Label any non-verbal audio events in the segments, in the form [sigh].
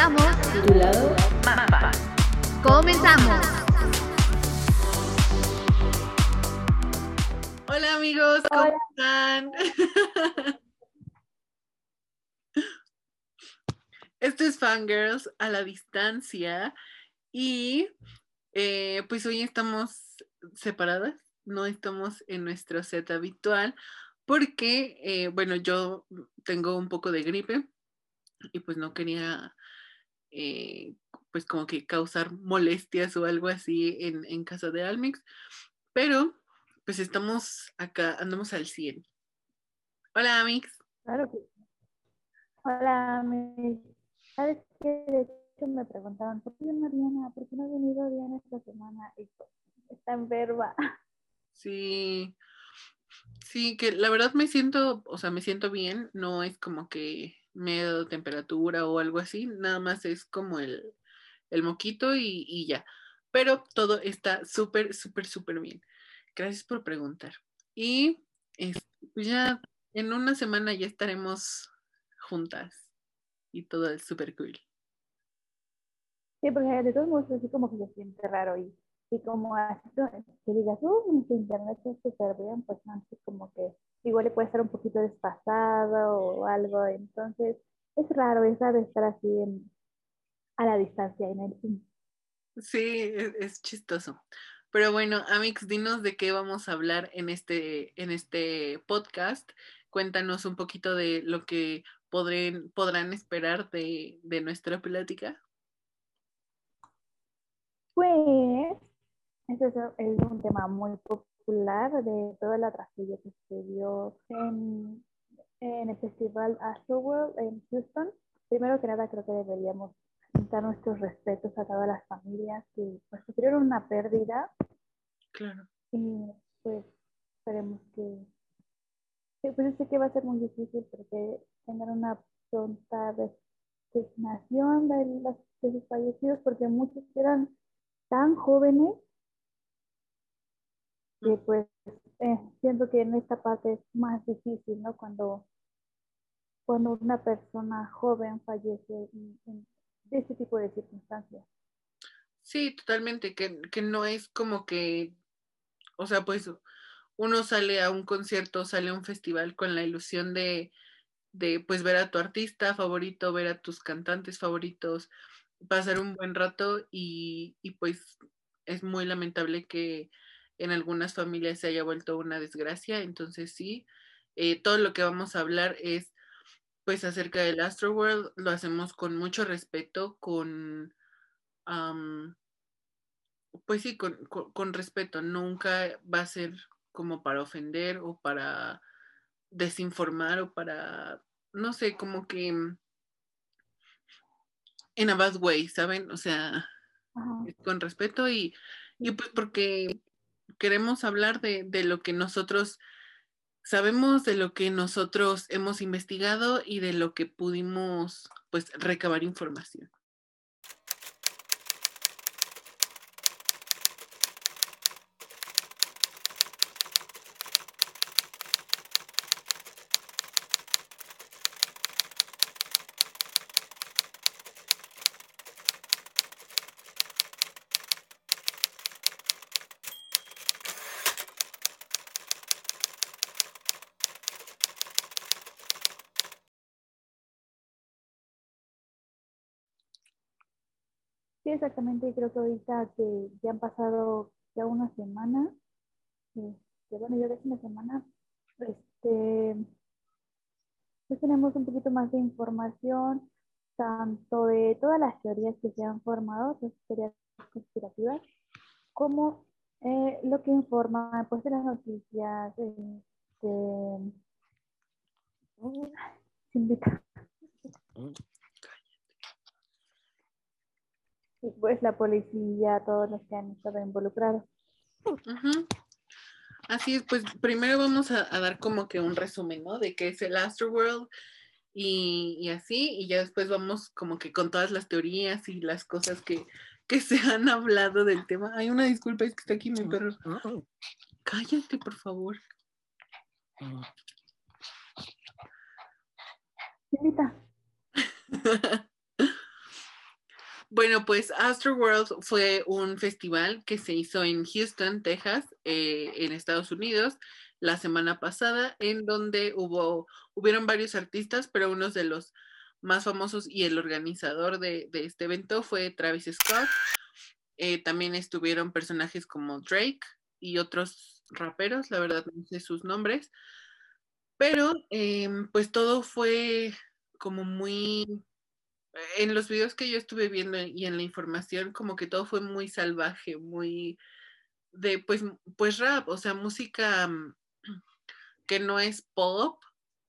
Presentamos tu lado mapa. Comenzamos. Hola amigos, ¿cómo están? [laughs] Esto es Fangirls a la distancia y eh, pues hoy estamos separadas, no estamos en nuestro set habitual porque, eh, bueno, yo tengo un poco de gripe y pues no quería eh, pues como que causar molestias o algo así en, en casa de Almix, pero pues estamos acá, andamos al 100. Hola, Amix. Claro que Hola, Amix. ¿Sabes qué? De hecho me preguntaban, ¿por qué no Diana? ¿Por qué no ha venido Diana esta semana? Y pues, está enferma. Sí, sí, que la verdad me siento, o sea, me siento bien, no es como que me he dado temperatura o algo así, nada más es como el, el moquito y, y ya. Pero todo está súper, súper, súper bien. Gracias por preguntar. Y pues ya en una semana ya estaremos juntas y todo es súper cool. Sí, porque de todos modos así como que se siente raro y, y como así que digas, mi internet está súper bien, pues así como que igual le puede estar un poquito despasado o algo, entonces es raro, es raro estar así en, a la distancia en el Zoom. Sí, es, es, chistoso. Pero bueno, Amix, dinos de qué vamos a hablar en este, en este podcast. Cuéntanos un poquito de lo que podrán esperar de, de nuestra plática. Pues, ese es, es un tema muy popular de toda la tragedia que se dio en, en el festival Astroworld en Houston. Primero que nada, creo que deberíamos dar nuestros respetos a todas las familias que pues, sufrieron una pérdida. Claro. Y pues esperemos que, que pues sé que va a ser muy difícil porque tener una pronta designación de, los, de sus fallecidos porque muchos eran tan jóvenes que pues eh, siento que en esta parte es más difícil, ¿no? Cuando, cuando una persona joven fallece en, en de este tipo de circunstancias. Sí, totalmente, que, que no es como que, o sea, pues uno sale a un concierto, sale a un festival con la ilusión de, de pues ver a tu artista favorito, ver a tus cantantes favoritos, pasar un buen rato y, y pues es muy lamentable que en algunas familias se haya vuelto una desgracia, entonces sí, eh, todo lo que vamos a hablar es pues acerca del Astroworld lo hacemos con mucho respeto, con, um, pues sí, con, con, con, respeto, nunca va a ser como para ofender o para desinformar o para, no sé, como que en a bad way, ¿saben? O sea, con respeto y, y pues porque queremos hablar de, de lo que nosotros sabemos de lo que nosotros hemos investigado y de lo que pudimos pues recabar información. Sí, exactamente. Creo que ahorita que ya han pasado ya una semana, este, bueno, ya es una semana, este, pues tenemos un poquito más de información, tanto de todas las teorías que se han formado, las teorías conspirativas, como eh, lo que informa pues de las noticias, este, [laughs] uh, invita pues la policía, todos los que han estado involucrados. Uh -huh. Así es, pues primero vamos a, a, dar como que un resumen, ¿no? De qué es el Astroworld y, y así, y ya después vamos como que con todas las teorías y las cosas que, que se han hablado del tema. Hay una disculpa, es que está aquí mi perro. Cállate, por favor. [laughs] Bueno, pues Astroworld fue un festival que se hizo en Houston, Texas, eh, en Estados Unidos, la semana pasada, en donde hubo, hubieron varios artistas, pero uno de los más famosos y el organizador de, este evento fue Travis Scott. Eh, también estuvieron personajes como Drake y otros raperos, la verdad no sé sus nombres, pero em, pues todo fue como muy en los videos que yo estuve viendo y en la información, como que todo fue muy salvaje, muy de pues, pues rap, o sea, música mm, [clears throat] que no es pop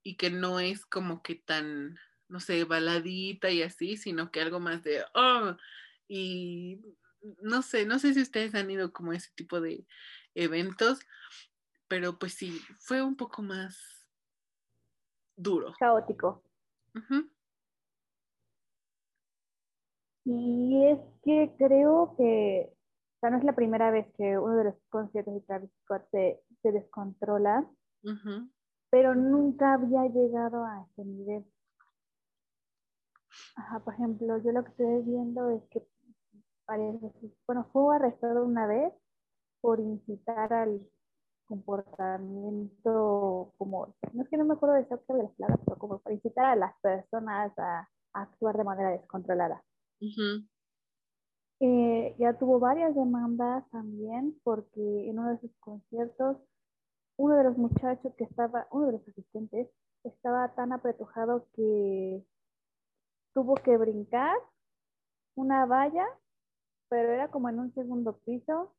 y que no es como que tan, no sé, baladita y así, sino que algo más de, oh, y no sé, no sé si ustedes han ido como a ese tipo de eventos, pero pues sí, fue un poco más duro. Caótico. Y es que creo que, o no es la primera vez que uno de los conciertos de Travis Scott se, descontrola, pero nunca había llegado a ese nivel. Ajá, por ejemplo, yo lo que estoy viendo es que bueno, fue arrestado una vez por incitar al comportamiento como, no es que no me acuerdo de de las palabras, pero como para incitar a las personas a actuar de manera descontrolada. Eh, ya tuvo varias demandas también porque en uno de sus conciertos uno de los muchachos que estaba, uno de los asistentes, estaba tan apretujado que tuvo que brincar una valla, pero era como en un segundo piso.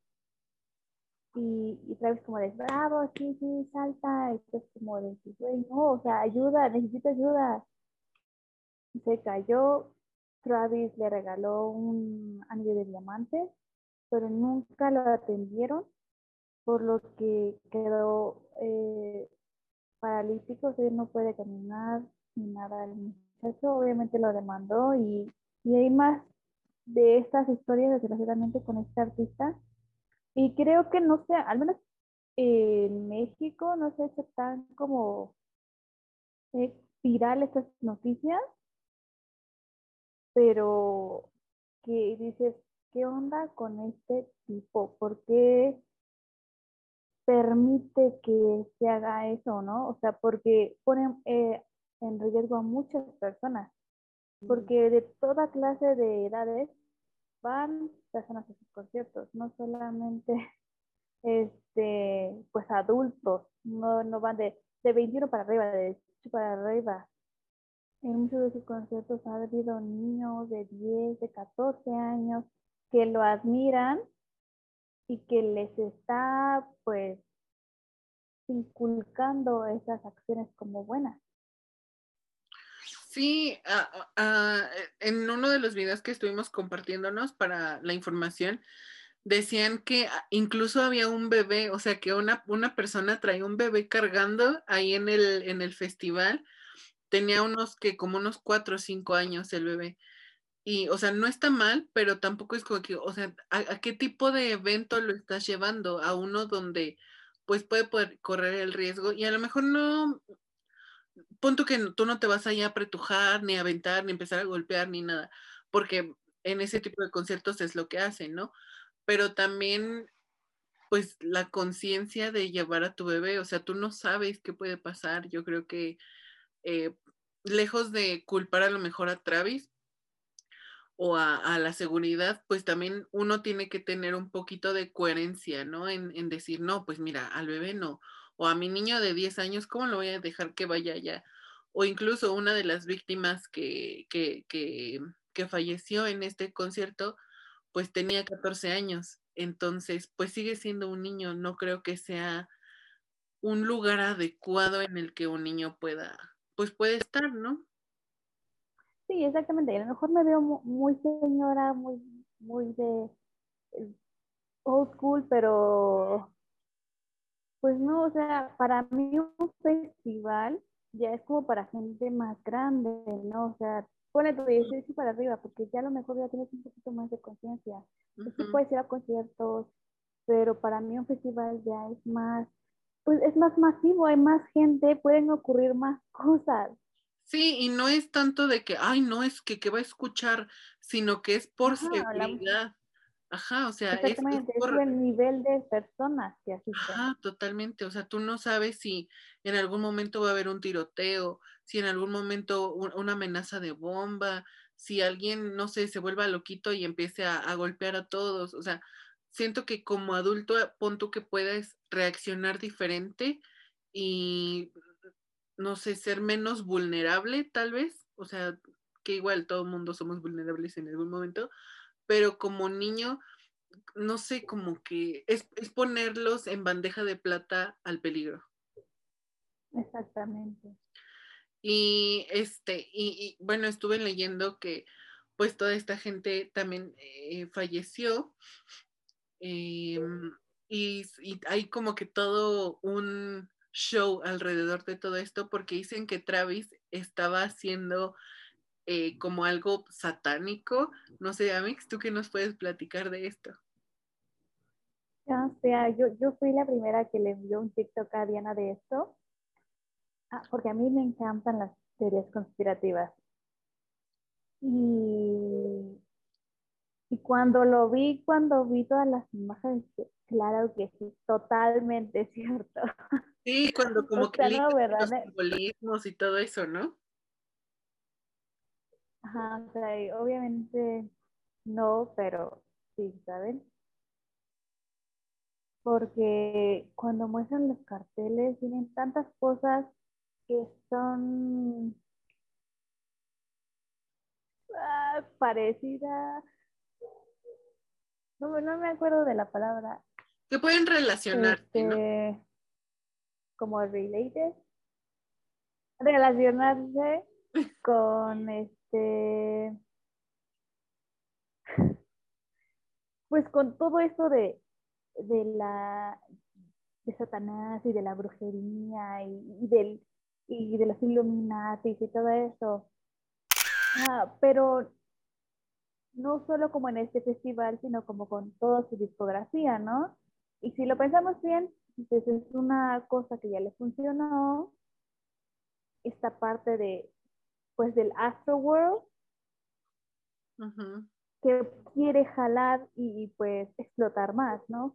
Y, y Travis como de, bravo, sí, sí, salta. Y es como de, güey, no, o sea, ayuda, necesito ayuda. se cayó, Travis le regaló un anillo de diamantes, pero nunca lo atendieron, por lo que quedó eh, paralítico, o no puede caminar ni nada. El muchacho obviamente lo demandó y, hay más de estas historias, desgraciadamente, con este artista. Y creo que no sé, al menos en México no se ha hecho tan como eh, viral estas noticias, pero que dices, ¿qué onda con este tipo? ¿Por qué permite que se haga eso, no? O sea, porque ponen eh, en riesgo a muchas personas, porque de toda clase de edades van personas a sus conciertos, no solamente [laughs] este, pues adultos, no, no van de, de 21 para arriba, de 18 para arriba, en muchos de sus conciertos ha habido niños de 10, de 14 años que lo admiran y que les está pues inculcando esas acciones como buenas. Sí, en uno de los videos que estuvimos compartiéndonos para la información, decían que incluso había un bebé, o sea, que una, una persona traía un bebé cargando ahí en el, en el festival tenía unos que como unos cuatro o cinco años el bebé. Y, o sea, no está mal, pero tampoco es como que, o sea, ¿a, qué tipo de evento lo estás llevando? A uno donde, pues, puede poder correr el riesgo y a lo mejor no, punto que tú no te vas allá a apretujar, ni a aventar, ni empezar a golpear, ni nada, porque en ese tipo de conciertos es lo que hacen, ¿no? Pero también, pues, la conciencia de llevar a tu bebé, o sea, tú no sabes qué puede pasar. Yo creo que eh, lejos de culpar a lo mejor a Travis o a, la seguridad, pues también uno tiene que tener un poquito de coherencia, ¿no? En, decir, no, pues mira, al bebé no, o a mi niño de 10 años, ¿cómo lo voy a dejar que vaya allá? O incluso una de las víctimas que, que, que, que falleció en este concierto, pues tenía 14 años, entonces, pues sigue siendo un niño, no creo que sea un lugar adecuado en el que un niño pueda pues puede estar, ¿no? Sí, exactamente. A lo mejor me veo muy señora, muy, muy de eh, old school, pero pues no, o sea, para mí un festival ya es como para gente más grande, ¿no? O sea, pone tu 18 para arriba, porque ya a lo mejor ya tienes un poquito más de conciencia. Sí puedes ir a conciertos, pero para mí un festival ya es más pues es más masivo, hay más gente, pueden ocurrir más [laughs] cosas. Sí, y no es tanto de que, ay, no, es que, que va a escuchar, sino que es por Ajá, la- seguridad. Ajá, o sea, es- es, por... el nivel de personas que asisten. Ajá, totalmente. O sea, tú no sabes si en algún momento va a haber un tiroteo, si en algún momento un- una amenaza de bomba, si alguien, no sé, se vuelva loquito y empiece a, a golpear a todos. O sea, siento que como adulto, eh, pon tú que puedes reaccionar diferente y, no sé, ser menos vulnerable, tal vez. O sea, que igual todo el mundo somos vulnerables en algún momento, pero como niño no sé, como que es, es ponerlos en bandeja de plata al peligro. Exactamente. Y este, y, y, bueno, estuve leyendo que pues toda esta gente también eh, falleció. Eh, y, y hay como que todo un show alrededor de todo esto porque dicen que Travis estaba haciendo eh, como algo satánico. No sé, Amix, ¿tú qué nos puedes platicar de esto? Ya, o sea, yo, yo fui la primera que le envió un TikTok a Diana de esto, ah, porque a mí me encantan las teorías conspirativas. Y cuando lo vi, cuando vi todas las imágenes, claro que sí, totalmente [laughs] cierto. Sí, cuando [laughs] como O que sea, ligan no, los simbolismos y todo eso, ¿no? Ajá, o sea, obviamente no, pero sí, ¿saben? Porque cuando muestran los carteles tienen tantas cosas que son ah, parecidas. No, me- no me acuerdo de la palabra. Que pueden relacionarse, ¿no? Este, como related. Relacionarse [laughs] con este. Pues con todo esto de, de la de Satanás y de la brujería y, y del y de los Illuminatis y todo eso. Ah, pero no solo como en este festival, sino como con toda su discografía, ¿no? Y si lo pensamos bien, pues es una cosa que ya le funcionó, esta parte de, pues del Astro World, Ujú. que quiere jalar y, y, pues explotar más, ¿no?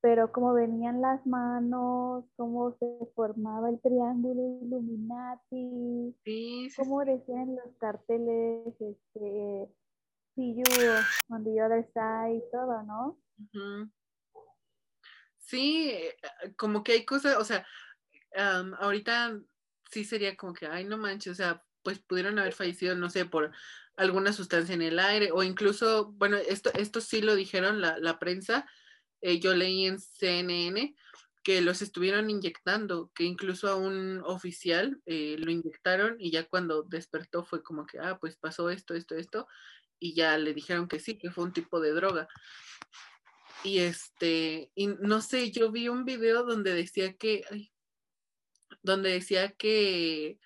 Pero cómo venían las manos, cómo se formaba el triángulo Illuminati, Sí, sí, cómo decían los carteles, este, see you on the other side, todo, ¿no? ujú. Sí, eh, como que hay cosas, o sea, am, ahorita sí sería como que, ay, no manches, o sea, pues pudieron haber fallecido, no sé, por alguna sustancia en el aire, o incluso, bueno, esto, esto sí lo dijeron la, la prensa, eh, yo leí en CNN que los estuvieron inyectando, que incluso a un oficial eh, lo inyectaron y ya cuando despertó fue como que, ah, pues pasó esto, esto, esto, y ya le dijeron que sí, que fue un tipo de droga. Y este, y no sé, yo vi un video donde decía que, ay, donde decía que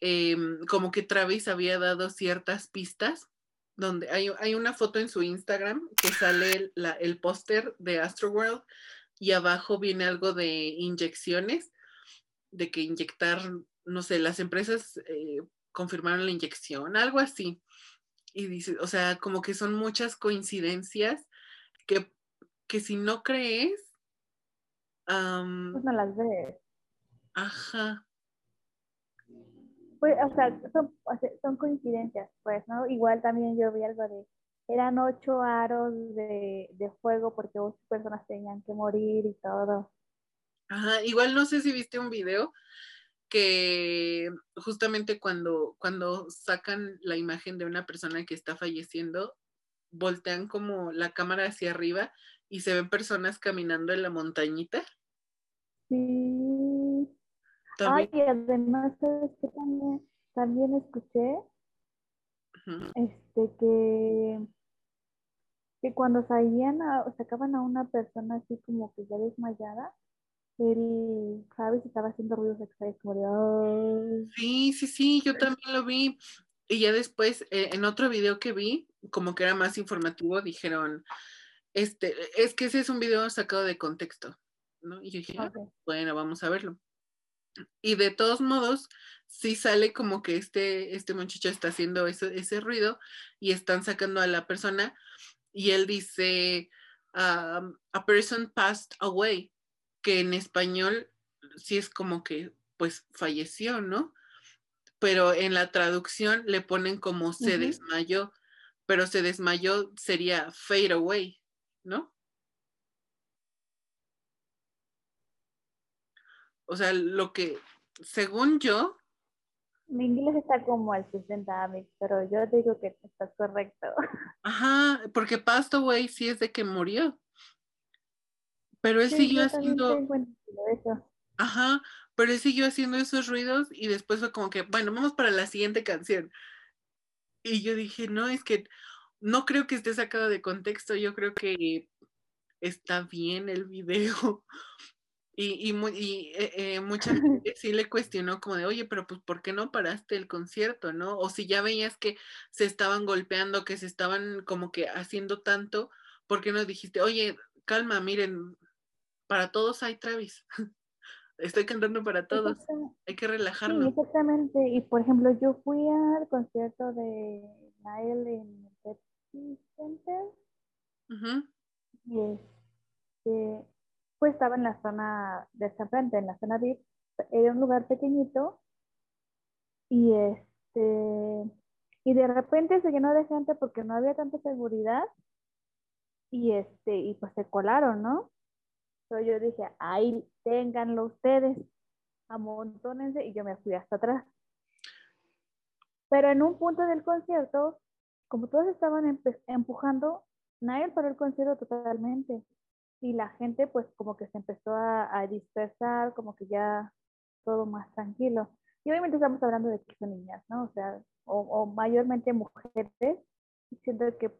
eh, como que Travis había dado ciertas pistas, donde hay, hay una foto en su Instagram que sale la, el póster de Astroworld y abajo viene algo de inyecciones, de que inyectar, no sé, las empresas eh, confirmaron la inyección, algo así. Y dice, o sea, como que son muchas coincidencias que, que si no crees, um, Pues no las ves. ajá, Pues, o sea, son, o sea, son coincidencias, pues, ¿no? Igual también yo vi algo de, eran ocho aros de, de fuego porque ocho personas tenían que morir y todo. ajá, igual no sé si viste un video que justamente cuando, cuando sacan la imagen de una persona que está falleciendo, voltean como la cámara hacia arriba y se ven personas caminando en la montañita. Sí. También, Ay, y además, ¿sabes qué también, también escuché? Este, que, que cuando salían a, sacaban a una persona así como que ya desmayada, el Travis estaba haciendo ruidos extraños como de, "Ay". Sí, sí, sí, yo también lo vi. Y ya después, eh, en otro video que vi, como que era más informativo, dijeron, este, es que ese es un video sacado de contexto, ¿no? Y yo dije, ah, Ok. bueno, vamos a verlo. Y de todos modos, sí sale como que este, este muchacho está haciendo ese, ese ruido y están sacando a la persona y él dice, um, a person passed away, que en español sí es como que pues falleció, ¿no? Pero en la traducción le ponen como se desmayó, pero se desmayó sería fade away, ¿no? O sea, lo que, según yo... Mi inglés está como al 60, pero yo digo que estás correcto. [laughs] Ajá, porque passed away sí es de que murió. Pero él siguió haciendo... Ajá, pero él siguió haciendo esos ruidos y después fue como que, bueno, vamos para la siguiente canción. Y yo dije, no, es que no creo que esté sacado de contexto, yo creo que está bien el video, y, y, eh, eh, mucha [laughs] gente sí le cuestionó como de, oye, pero pues ¿por qué no paraste el concierto, no? O si ya veías que se estaban golpeando, que se estaban como que haciendo tanto, ¿por qué no dijiste, oye, calma, miren, para todos hay Travis. [laughs] Estoy cantando para todos. Hay que relajarnos. Sí, exactamente. Y por ejemplo, yo fui al concierto de Nael en el Pepsi Center. Y pues estaba en la zona de esta frente, en la zona VIP, era un lugar pequeñito y este y de repente se llenó de gente porque no había tanta seguridad y este y pues se colaron, ¿no? Pero yo dije, ahí ténganlo ustedes, amontónense y yo me fui hasta atrás. Pero en un punto del concierto, como todos estaban empujando, nadie paró el concierto totalmente y la gente pues como que se empezó a, dispersar, como que ya todo más tranquilo. Y obviamente estamos hablando de que son niñas, ¿no? O sea, o, mayormente mujeres, siento que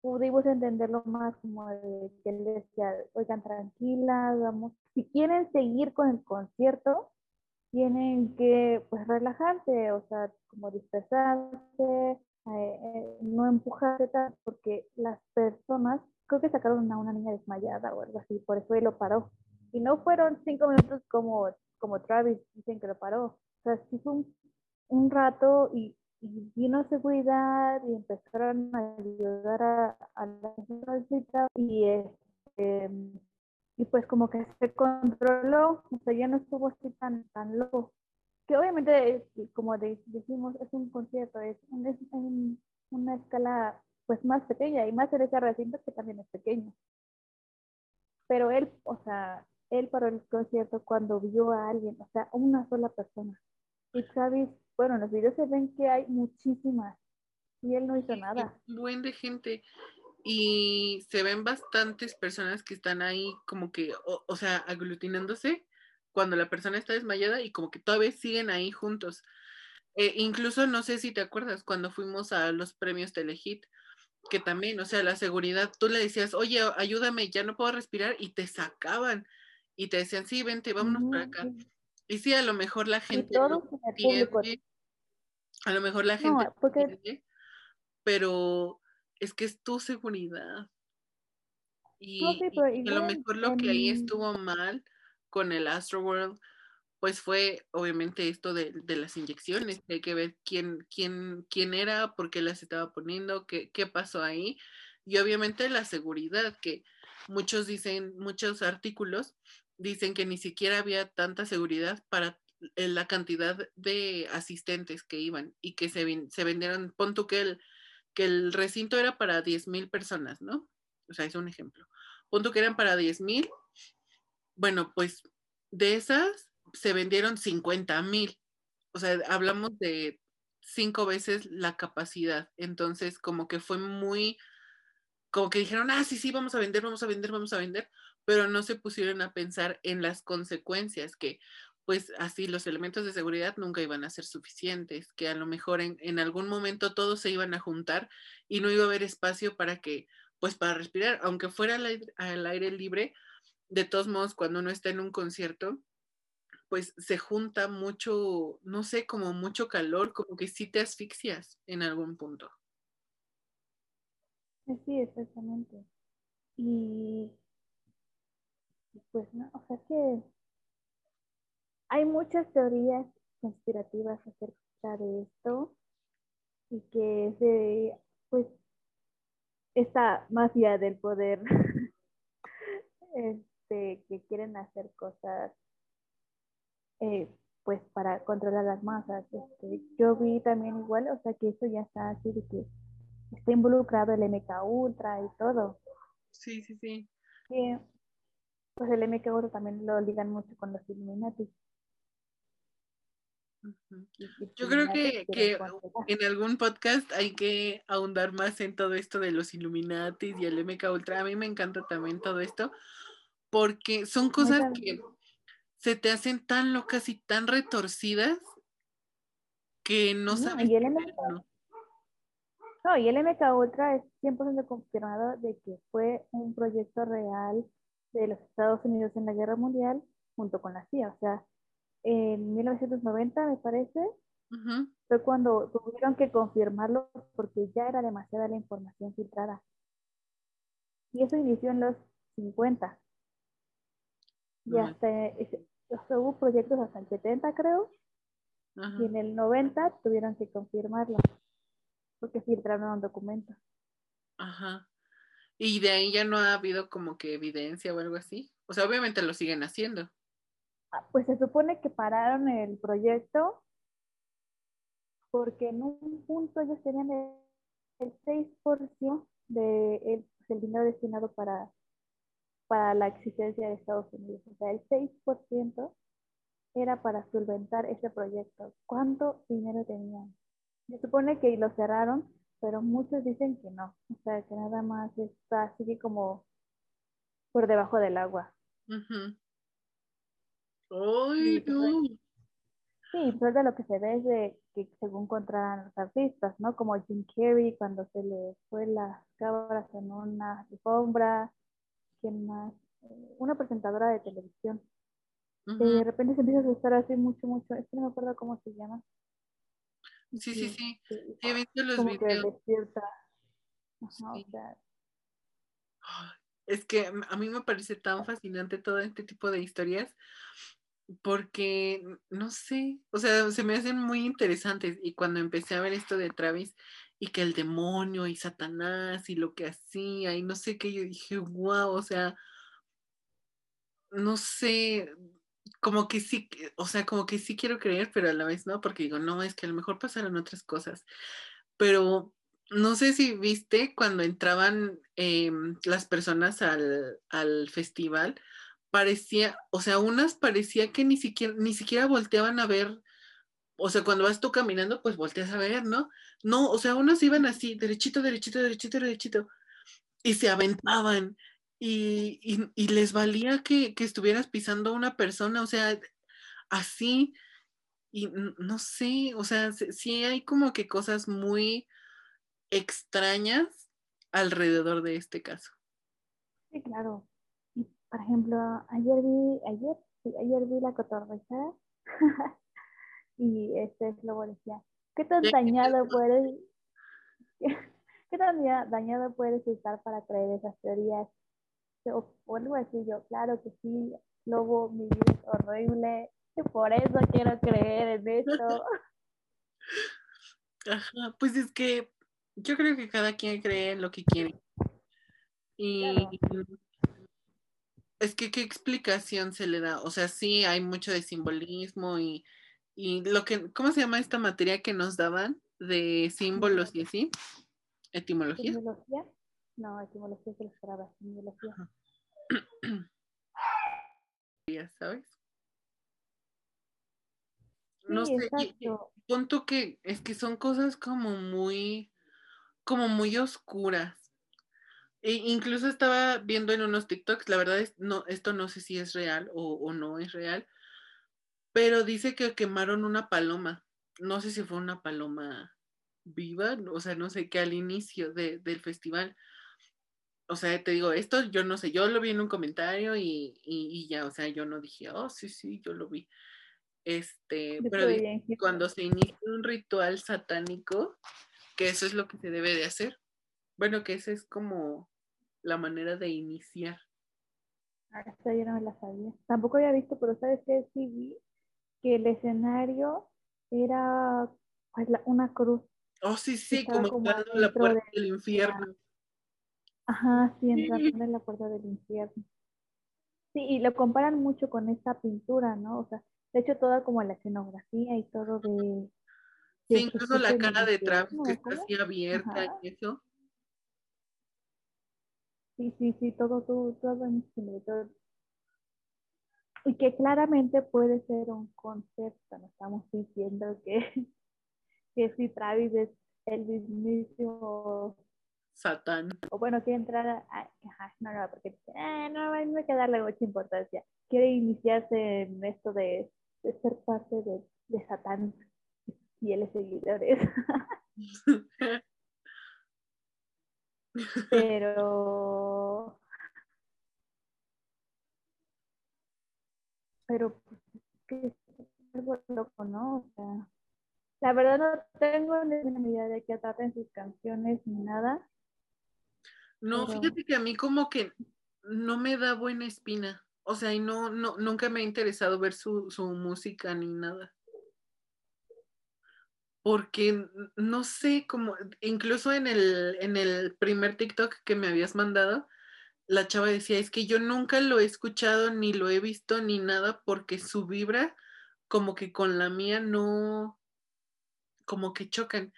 pudimos entenderlo más como de que les decía, oigan, tranquilas, vamos, si quieren seguir con el concierto, tienen que pues relajarse, o sea, como dispersarse, eh, eh, no empujarse tanto, porque las personas creo que sacaron a una niña desmayada o algo así, por eso él lo paró. Y no fueron cinco minutos como, como Travis dicen que lo paró. O sea, sí fue un, rato y, y, vino seguridad y empezaron a ayudar a, a la gente y este, y pues como que se controló, o sea, ya no estuvo así tan, tan loco. Que obviamente, como decimos, es un concierto, es, es una escala pues más pequeña y más en ese recinto que también es pequeño. Pero él, o sea, él paró el concierto cuando vio a alguien, o sea, una sola persona. Y Travis, bueno, en los videos se ven que hay muchísimas y él no hizo nada. Buen de gente y se ven bastantes personas que están ahí como que, o, sea, aglutinándose cuando la persona está desmayada y como que todavía siguen ahí juntos. Eh, incluso no sé si te acuerdas cuando fuimos a los premios Telehit, que también, o sea, la seguridad, tú le decías, oye, ayúdame, ya no puedo respirar, y te sacaban y te decían, sí, vente, vámonos para acá. Y sí, a lo mejor la gente no a lo mejor la gente pero es que es tu seguridad. Y, a lo mejor lo que ahí estuvo mal con el Astro World pues fue obviamente esto de, las inyecciones, hay que ver quién, quién, quién era, por qué las estaba poniendo, qué, qué pasó ahí, y obviamente la seguridad, que muchos dicen, muchos artículos dicen que ni siquiera había tanta seguridad para la cantidad de asistentes que iban y que se, se vendieron, pon tú que el, que el recinto era para 10 mil personas, ¿no? O sea, es un ejemplo. Pon tú que eran para 10 mil. Bueno, pues de esas, se vendieron 50 mil. O sea, hablamos de cinco veces la capacidad. Entonces, como que fue muy, como que dijeron, ah, sí, sí, vamos a vender, vamos a vender, vamos a vender, pero no se pusieron a pensar en las consecuencias que, pues así, los elementos de seguridad nunca iban a ser suficientes, que a lo mejor en, en algún momento todos se iban a juntar y no iba a haber espacio para que, pues para respirar, aunque fuera al aire libre, de todos modos, cuando uno está en un concierto, pues se junta mucho, no sé, como mucho calor, como que sí te asfixias en algún punto. Sí, exactamente. Y pues no, o sea que hay muchas teorías conspirativas acerca de esto y que es de, pues, esta mafia del poder, [laughs] este, que quieren hacer cosas, eh, pues, para controlar las masas. Este, yo vi también igual, o sea, que eso ya está así de que está involucrado el MK Ultra y todo. Sí, sí, sí. Que, pues el MK Ultra también lo ligan mucho con los Illuminati. Yo creo que, que, en algún podcast hay que ahondar más en todo esto de los Illuminati y el MK Ultra. A mí me encanta también todo esto porque son cosas que se te hacen tan locas y tan retorcidas que no, sabes. Y el MK, no, y el MK Ultra es 100% confirmado de que fue un proyecto real de los Estados Unidos en la Guerra Mundial junto con la CIA. O sea, en 1990, me parece, fue cuando tuvieron que confirmarlo porque ya era demasiada la información filtrada. Y eso inició en los 50. Y hasta hubo proyectos hasta el 70, creo. Y en el 90 tuvieron que confirmarlo porque filtraron un documento. Ajá. Y de ahí ya no ha habido como que evidencia o algo así. O sea, obviamente lo siguen haciendo. Ah, pues se supone que pararon el proyecto porque en un punto ellos tenían el, 6% de el, del dinero destinado para, para la existencia de Estados Unidos. O sea, el 6% era para solventar ese proyecto. ¿Cuánto dinero tenían? Se supone que lo cerraron, pero muchos dicen que no. O sea, que nada más está así como por debajo del agua. ¡Ay, no! Sí, pues de lo que se ve es de que según encontraran los artistas, ¿no? Como Jim Carrey cuando se le fue las cabras en una alfombra, ¿quién más? Una presentadora de televisión. de repente se empieza a asustar así mucho, mucho. Es que no me acuerdo cómo se llama. Sí, sí, sí. sí. he visto los videos. Es que a mí me parece tan fascinante todo este tipo de historias porque, no sé, o sea, se me hacen muy interesantes y cuando empecé a ver esto de Travis y que el demonio y Satanás y lo que hacía y no sé qué, yo dije, wow, o sea, no sé, como que sí, o sea, como que sí quiero creer, pero a la vez no, porque digo, no, es que a lo mejor pasaron otras cosas, pero no sé si viste cuando entraban em, las personas al, al festival, parecía, o sea, unas parecía que ni siquiera, ni siquiera volteaban a ver, o sea, cuando vas tú caminando, pues volteas a ver, ¿no? No, o sea, unos iban así, derechito, derechito, derechito, derechito, y se aventaban, y, y, les valía que, que, estuvieras pisando a una persona, o sea, así, y no sé, o sea, sí hay como que cosas muy extrañas alrededor de este caso. Sí, claro por ejemplo, ayer vi, ayer, ayer vi la cotorreza [laughs] y este lo decía, ¿qué tan dañado puedes, [laughs] qué tan dañado puedes estar para creer esas teorías? O, algo así, yo, claro que sí, lobo, mi vida es horrible, por eso quiero creer en esto. [laughs] Ajá, pues es que yo creo que cada quien cree en lo que quiere. Y es que, ¿qué explicación se le da? O sea, sí, hay mucho de simbolismo y, lo que, ¿cómo se llama esta materia que nos daban de símbolos y así? ¿Etimología? ¿Etimología? No, etimología se lo esperaba, simbología. [clears throat] Ya sabes. No sé, punto que es que son cosas como muy, como muy oscuras. E incluso estaba viendo en unos TikToks, la verdad es, no, esto no sé si es real o, no es real, pero dice que quemaron una paloma. No sé si fue una paloma viva, o sea, no sé qué al inicio del festival. O sea, te digo, esto yo no sé, yo lo vi en un comentario y, ya, o sea, yo no dije, oh, sí, sí, yo lo vi. Este, pero cuando se inicia un ritual satánico, que eso es lo que se debe de hacer. Bueno, que esa es como la manera de iniciar. Esta yo no me la sabía. Tampoco había visto, pero ¿sabes qué? Sí vi que el escenario era pues, una cruz. Oh, sí, sí, como, entrando a la puerta del infierno. Ajá, sí, entrando en la puerta del infierno. Sí, y lo comparan mucho con esta pintura, ¿no? O sea, de hecho, toda como la escenografía y todo de... sí, incluso la cara de Travis que está así abierta y eso. Sí, sí, sí, todo, todo, todo, todo. Y que claramente puede ser un concepto, no estamos diciendo que, [laughs] que si Travis es el mismísimo Satán. O bueno, quiere entrar a, no, no, porque eh, no, no hay que darle mucha importancia. Quiere iniciarse en esto de, de ser parte de, de Satán y él seguidores. [laughs] pero pero pues, que es algo loco, ¿no? O sea, la verdad no tengo ni idea de qué traten sus canciones ni nada. No, fíjate que a mí como que no me da buena espina. O sea, y no, no, nunca me ha interesado ver su, su música ni nada. Porque no sé, como, incluso en el, en el primer TikTok que me habías mandado, la chava decía, es que yo nunca lo he escuchado, ni lo he visto, ni nada, porque su vibra como que con la mía no, como que chocan.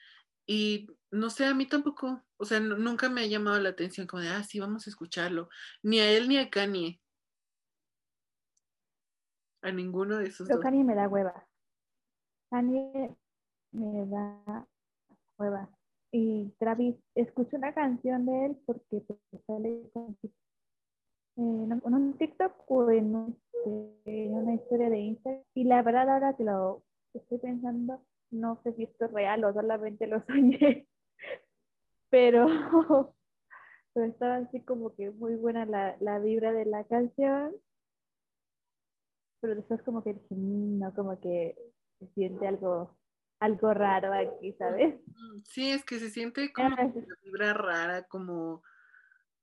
Y no sé, a mí tampoco, o sea, nunca me ha llamado la atención como de, ah, sí, vamos a escucharlo. Ni a él ni a Kanye. A ninguno de esos Pero Kanye me da hueva. Kanye me da hueva. Y Travis, escuché una canción de él porque pues, sale con, en un TikTok o en, este, en una historia de Instagram. Y la verdad ahora que lo estoy pensando, no sé si esto es real o solamente lo [laughs] soñé, pero, pero estaba así como que muy buena la, la vibra de la canción, pero después como que mm, no, como que se siente algo algo raro aquí, ¿sabes? Sí, es que se siente como una vibra rara, como,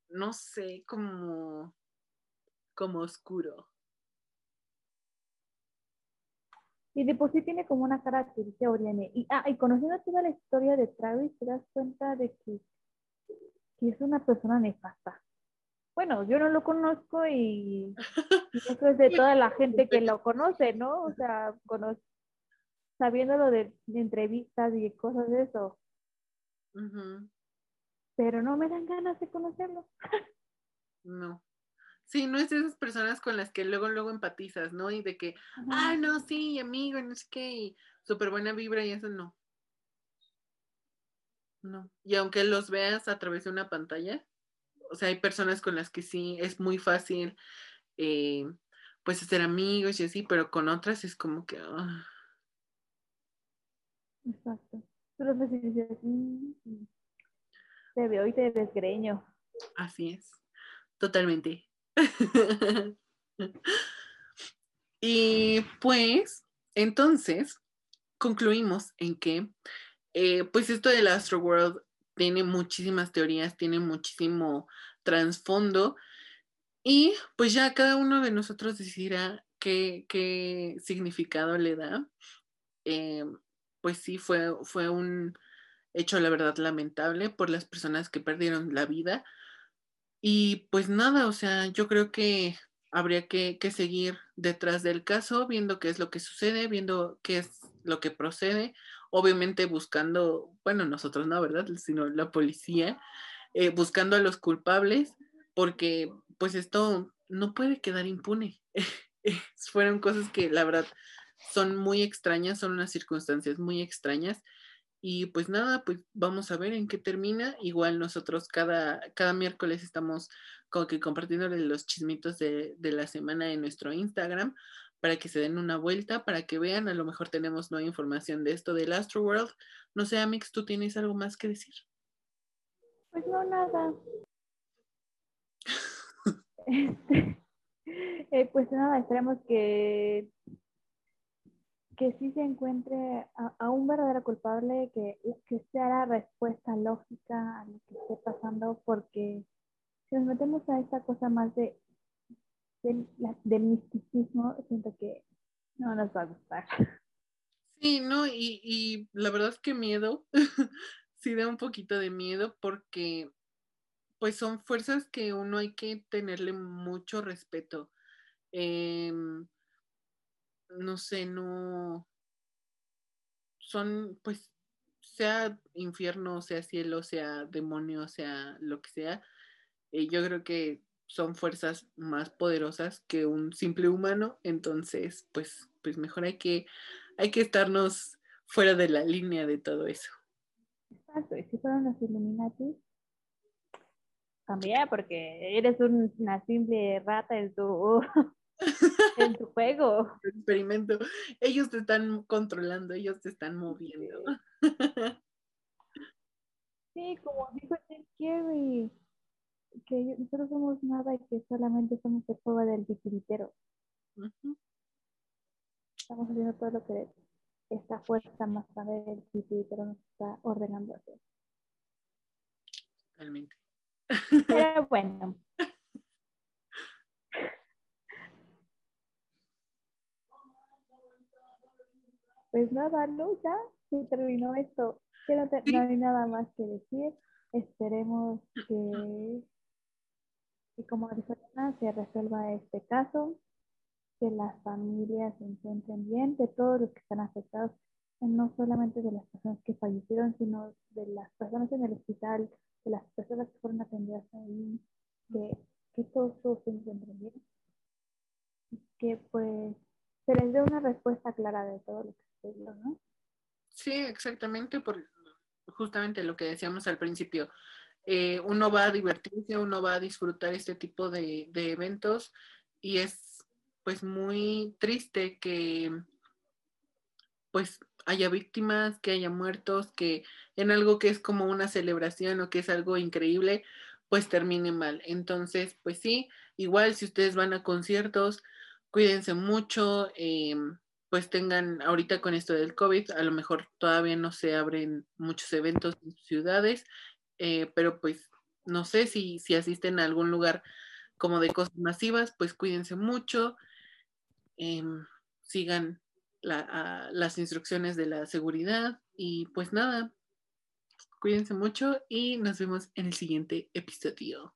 no sé, como, como oscuro. Y de por sí tiene como una característica Oriane. Y, ah, y conociendo toda la historia de Travis, te das cuenta de que, es una persona nefasta. Bueno, yo no lo conozco y, eso es de [laughs] toda la gente que lo conoce, ¿no? O [laughs] sea, sabiéndolo de, entrevistas y cosas de eso. Pero no me dan ganas de conocerlo. [laughs] no. Sí, no es de esas personas con las que luego, luego empatizas, ¿no? Y de que, ah, no, sí, amigo, no sé qué, y súper buena vibra y eso no. No. Y aunque los veas a través de una pantalla, o sea, hay personas con las que sí es muy fácil, eh, pues, ser amigos y así, pero con otras es como que... Ah". Exacto. Pero pues dices, mm, te veo y te desgreño. Así es, totalmente. [laughs] y pues, entonces, concluimos en que, eh, pues esto del Astro World tiene muchísimas teorías, tiene muchísimo trasfondo y pues ya cada uno de nosotros decidirá qué, qué significado le da. Eh, pues sí, fue, fue un hecho, la verdad, lamentable por las personas que perdieron la vida y pues nada, o sea, yo creo que habría que, seguir detrás del caso, viendo qué es lo que sucede, viendo qué es lo que procede, obviamente buscando, bueno, nosotros no, ¿verdad? Sino la policía, eh, buscando a los culpables, porque pues esto no puede quedar impune. [laughs] Fueron cosas que la verdad son muy extrañas, son unas circunstancias muy extrañas y pues nada, pues vamos a ver en qué termina. Igual nosotros cada, cada miércoles estamos como que compartiendo los chismitos de, la semana en nuestro Instagram para que se den una vuelta, para que vean, a lo mejor tenemos nueva información de esto del Astro World. No sé, Amix, ¿tú tienes algo más que decir? Pues no, nada. [laughs] Este, eh, pues nada, esperemos que que sí se encuentre a, un verdadero culpable, que, que sea la respuesta lógica a lo que esté pasando, porque si nos metemos a esta cosa más de, del misticismo, siento que No nos va a gustar. Sí, no, y, y la verdad es que miedo, [laughs] sí da un poquito de miedo porque pues son fuerzas que uno hay que tenerle mucho respeto. Em, no sé, no son pues sea infierno, sea cielo, sea demonio, sea lo que sea, eh, yo creo que son fuerzas más poderosas que un simple humano, entonces pues, pues mejor hay que, hay que estarnos fuera de la línea de todo eso. Exacto, y si fueron los Illuminati, también, porque eres una simple rata en tu, en tu juego. [laughs] Experimento. Ellos te están controlando, ellos te están moviendo. [laughs] Sí, como dijo Jim Carrey, que nosotros somos nada y que solamente somos el juego del titiritero. Estamos haciendo todo lo que esta fuerza más grande del titiritero nos está ordenando hacer. Totalmente. Pero bueno. [laughs] Pues nada, no, ya se terminó esto. no, no hay nada más que decir. Esperemos que, que como dijo se resuelva este caso, que las familias se encuentren bien, de todos los que están afectados, no solamente de las personas que fallecieron, sino de las personas en el hospital, de las personas que fueron atendidas ahí, que, que todos, se encuentren bien. Que pues se les dé una respuesta clara de todo lo que Sí, exactamente, por justamente lo que decíamos al principio. Eh, uno va a divertirse, uno va a disfrutar este tipo de, eventos y es pues muy triste que pues haya víctimas, que haya muertos, que en algo que es como una celebración o que es algo increíble, pues termine mal. Entonces, pues sí, igual si ustedes van a conciertos, cuídense mucho, eh, pues tengan ahorita con esto del COVID, a lo mejor todavía no se abren muchos eventos en ciudades, eh, pero pues no sé si, si asisten a algún lugar como de cosas masivas, pues cuídense mucho, em, sigan las instrucciones de la seguridad y pues nada, cuídense mucho y nos vemos en el siguiente episodio.